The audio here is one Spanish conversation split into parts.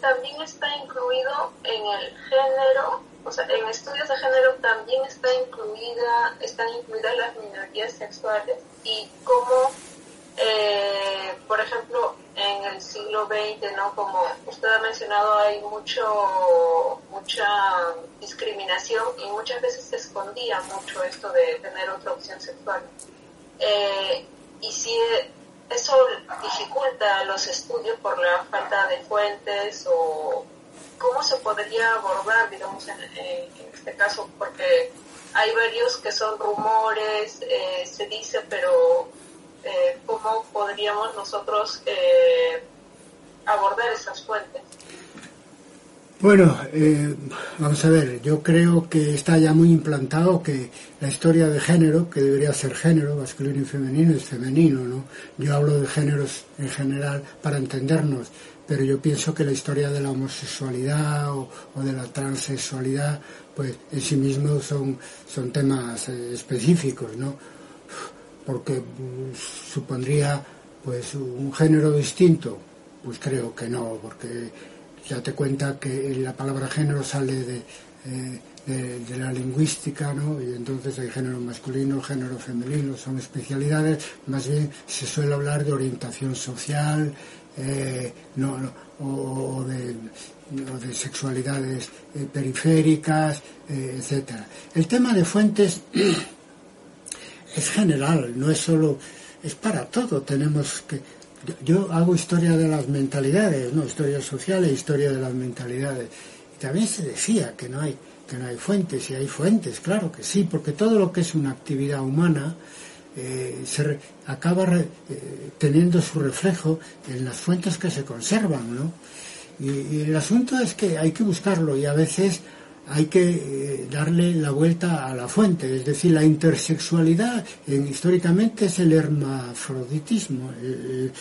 también está incluido en el género, o sea, en estudios de género también está incluida, están incluidas las minorías sexuales y cómo, eh, por ejemplo, en el siglo XX, ¿no? Como usted ha mencionado, hay mucho, mucha discriminación y muchas veces se escondía mucho esto de tener otra opción sexual. Eh, y si eso dificulta los estudios por la falta de fuentes o cómo se podría abordar, digamos, en, este caso, porque hay varios que son rumores, eh, se dice, pero eh, cómo podríamos nosotros eh, abordar esas fuentes. Bueno, eh, vamos a ver, yo creo que está ya muy implantado que la historia de género, que debería ser género, masculino y femenino, es femenino, ¿no? Yo hablo de géneros en general para entendernos, pero yo pienso que la historia de la homosexualidad o, de la transexualidad, pues en sí mismos son, son temas eh, específicos, ¿no? Porque mm, supondría pues un género distinto, pues creo que no, porque ya te cuenta que la palabra género sale eh, de, la lingüística, ¿no? Y entonces hay género masculino, género femenino, son especialidades, más bien se suele hablar de orientación social, eh, o, de, sexualidades eh, periféricas, etcétera. El tema de fuentes es general, no es solo, es para todo. Tenemos que yo hago historia de las mentalidades, no historia social e historia de las mentalidades. También se decía que no hay que no hay fuentes y hay fuentes, claro que sí, porque todo lo que es una actividad humana eh, se acaba eh, teniendo su reflejo en las fuentes que se conservan, ¿no? Y, el asunto es que hay que buscarlo y a veces hay que eh, darle la vuelta a la fuente, es decir, la intersexualidad históricamente es el hermafroditismo. El,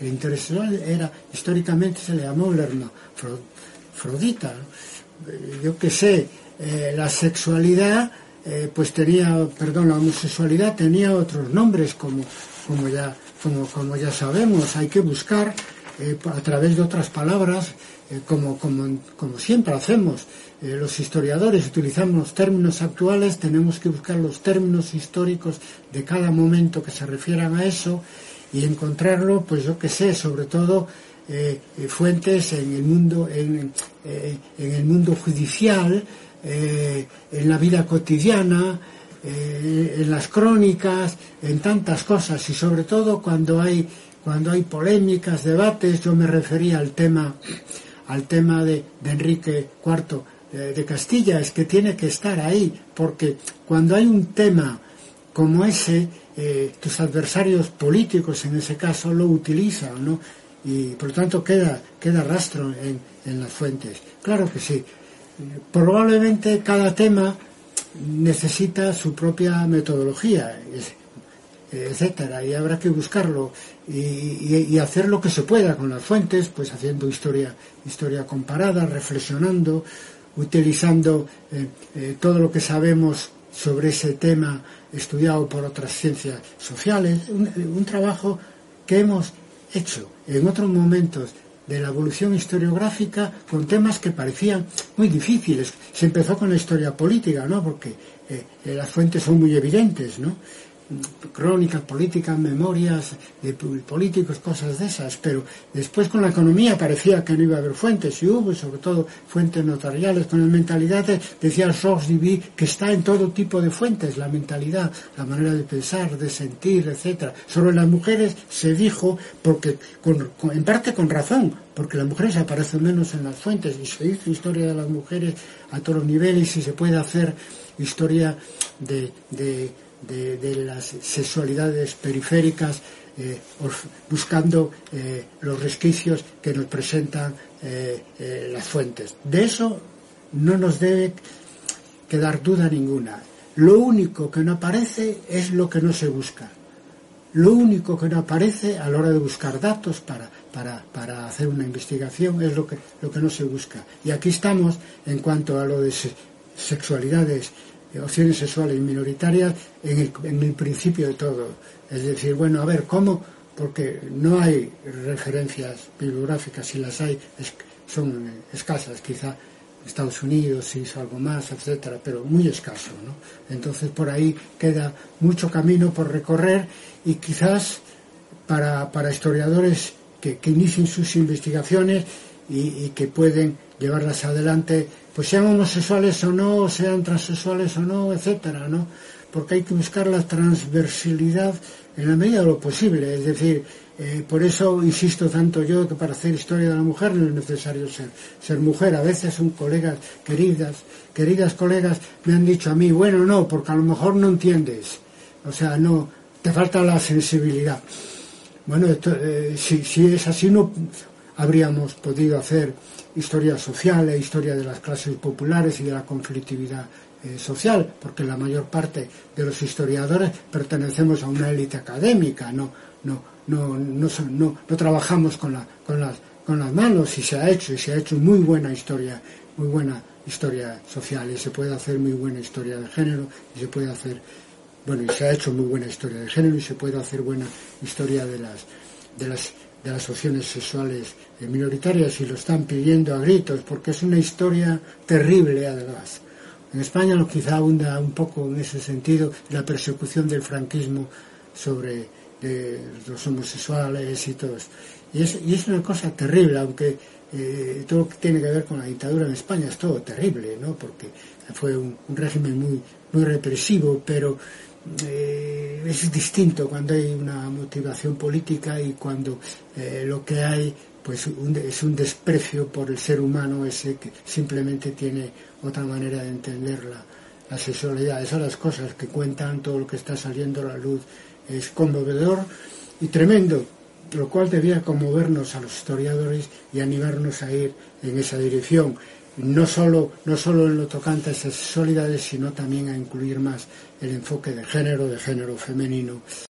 intersexual era, históricamente se le llamó el hermafrodita. Yo que sé, eh, la sexualidad, eh, pues tenía, perdón, la homosexualidad tenía otros nombres, como, como, ya, como, como ya sabemos, hay que buscar a través de otras palabras, como, como, como siempre hacemos eh, los historiadores utilizamos los términos actuales, tenemos que buscar los términos históricos de cada momento que se refieran a eso y encontrarlo, pues yo que sé, sobre todo eh, eh, fuentes en el mundo, en, el mundo judicial, en la vida cotidiana, en las crónicas, en tantas cosas y sobre todo cuando hay cuando hay polémicas, debates, yo me refería al tema al tema de, Enrique IV de Castilla es que tiene que estar ahí, porque cuando hay un tema como ese, eh, tus adversarios políticos en ese caso lo utilizan, ¿no? Y por lo tanto queda, queda rastro en, en las fuentes. Claro que sí. Probablemente cada tema necesita su propia metodología, etcétera, y habrá que buscarlo y, hacer lo que se pueda con las fuentes, pues haciendo historia, historia comparada, reflexionando, utilizando eh, eh, todo lo que sabemos sobre ese tema estudiado por otras ciencias sociales, un, trabajo que hemos hecho en otros momentos de la evolución historiográfica con temas que parecían muy difíciles. Se empezó con la historia política, ¿no? Porque eh, las fuentes son muy evidentes, ¿no? Crónicas políticas, memorias de políticos, cosas de esas, pero después con la economía parecía que no iba a haber fuentes, y hubo sobre todo fuentes notariales, con la mentalidad, decía el Source que está en todo tipo de fuentes, la mentalidad, la manera de pensar, de sentir, etcétera. Sobre las mujeres se dijo, porque en parte con razón, porque las mujeres aparecen menos en las fuentes, y se hizo historia de las mujeres a todos los niveles, y se puede hacer historia de de, las sexualidades periféricas, eh, buscando eh, los resquicios que nos presentan eh, las fuentes. De eso no nos debe quedar duda ninguna. Lo único que no aparece es lo que no se busca. Lo único que no aparece a la hora de buscar datos para, para, para hacer una investigación es lo que, lo que no se busca. Y aquí estamos en cuanto a lo de sexualidades opciones sexuales minoritarias en el, en el principio de todo. Es decir, bueno, a ver, ¿cómo? Porque no hay referencias bibliográficas, si las hay, son escasas, quizá Estados Unidos hizo algo más, etcétera, pero muy escaso, ¿no? Entonces por ahí queda mucho camino por recorrer y quizás para, historiadores que, inicien sus investigaciones y, que pueden llevarlas adelante, pues sean homosexuales o no, sean transexuales o no, etcétera, ¿no? Porque hay que buscar la transversalidad en la medida de lo posible, es decir, eh, por eso insisto tanto yo que para hacer historia de la mujer no es necesario ser, ser mujer. A veces son colegas, queridas, queridas colegas, me han dicho a mí, bueno, no, porque a lo mejor no entiendes. O sea, no, te falta la sensibilidad. Bueno, eh, si, si, es así no habríamos podido hacer historia social e historia de las clases populares y de la conflictividad eh, social, porque la mayor parte de los historiadores pertenecemos a una élite académica, no, no, no, no, no, no trabajamos con, la, con, las, con las manos y se ha hecho, y se ha hecho muy buena historia, muy buena historia social y se puede hacer muy buena historia de género y se puede hacer bueno, y se ha hecho muy buena historia de género y se puede hacer buena historia de las, de las, de las opciones sexuales minoritarias y lo están pidiendo a gritos porque es una historia terrible además. En España no quizá abunda un poco en ese sentido la persecución del franquismo sobre los homosexuales y todo Y es, y es una cosa terrible, aunque eh, todo lo que tiene que ver con la dictadura en España es todo terrible, ¿no? Porque fue un, un régimen muy, muy represivo, pero eh, es distinto cuando hay una motivación política y cuando eh, lo que hay pues es un desprecio por el ser humano ese que simplemente tiene otra manera de entender la, la sexualidad. Esas son las cosas que cuentan, todo lo que está saliendo a la luz es conmovedor y tremendo, lo cual debía conmovernos a los historiadores y animarnos a ir en esa dirección no solo, no solo en lo tocante a esas sexualidades, sino también a incluir más el enfoque de género, de género femenino.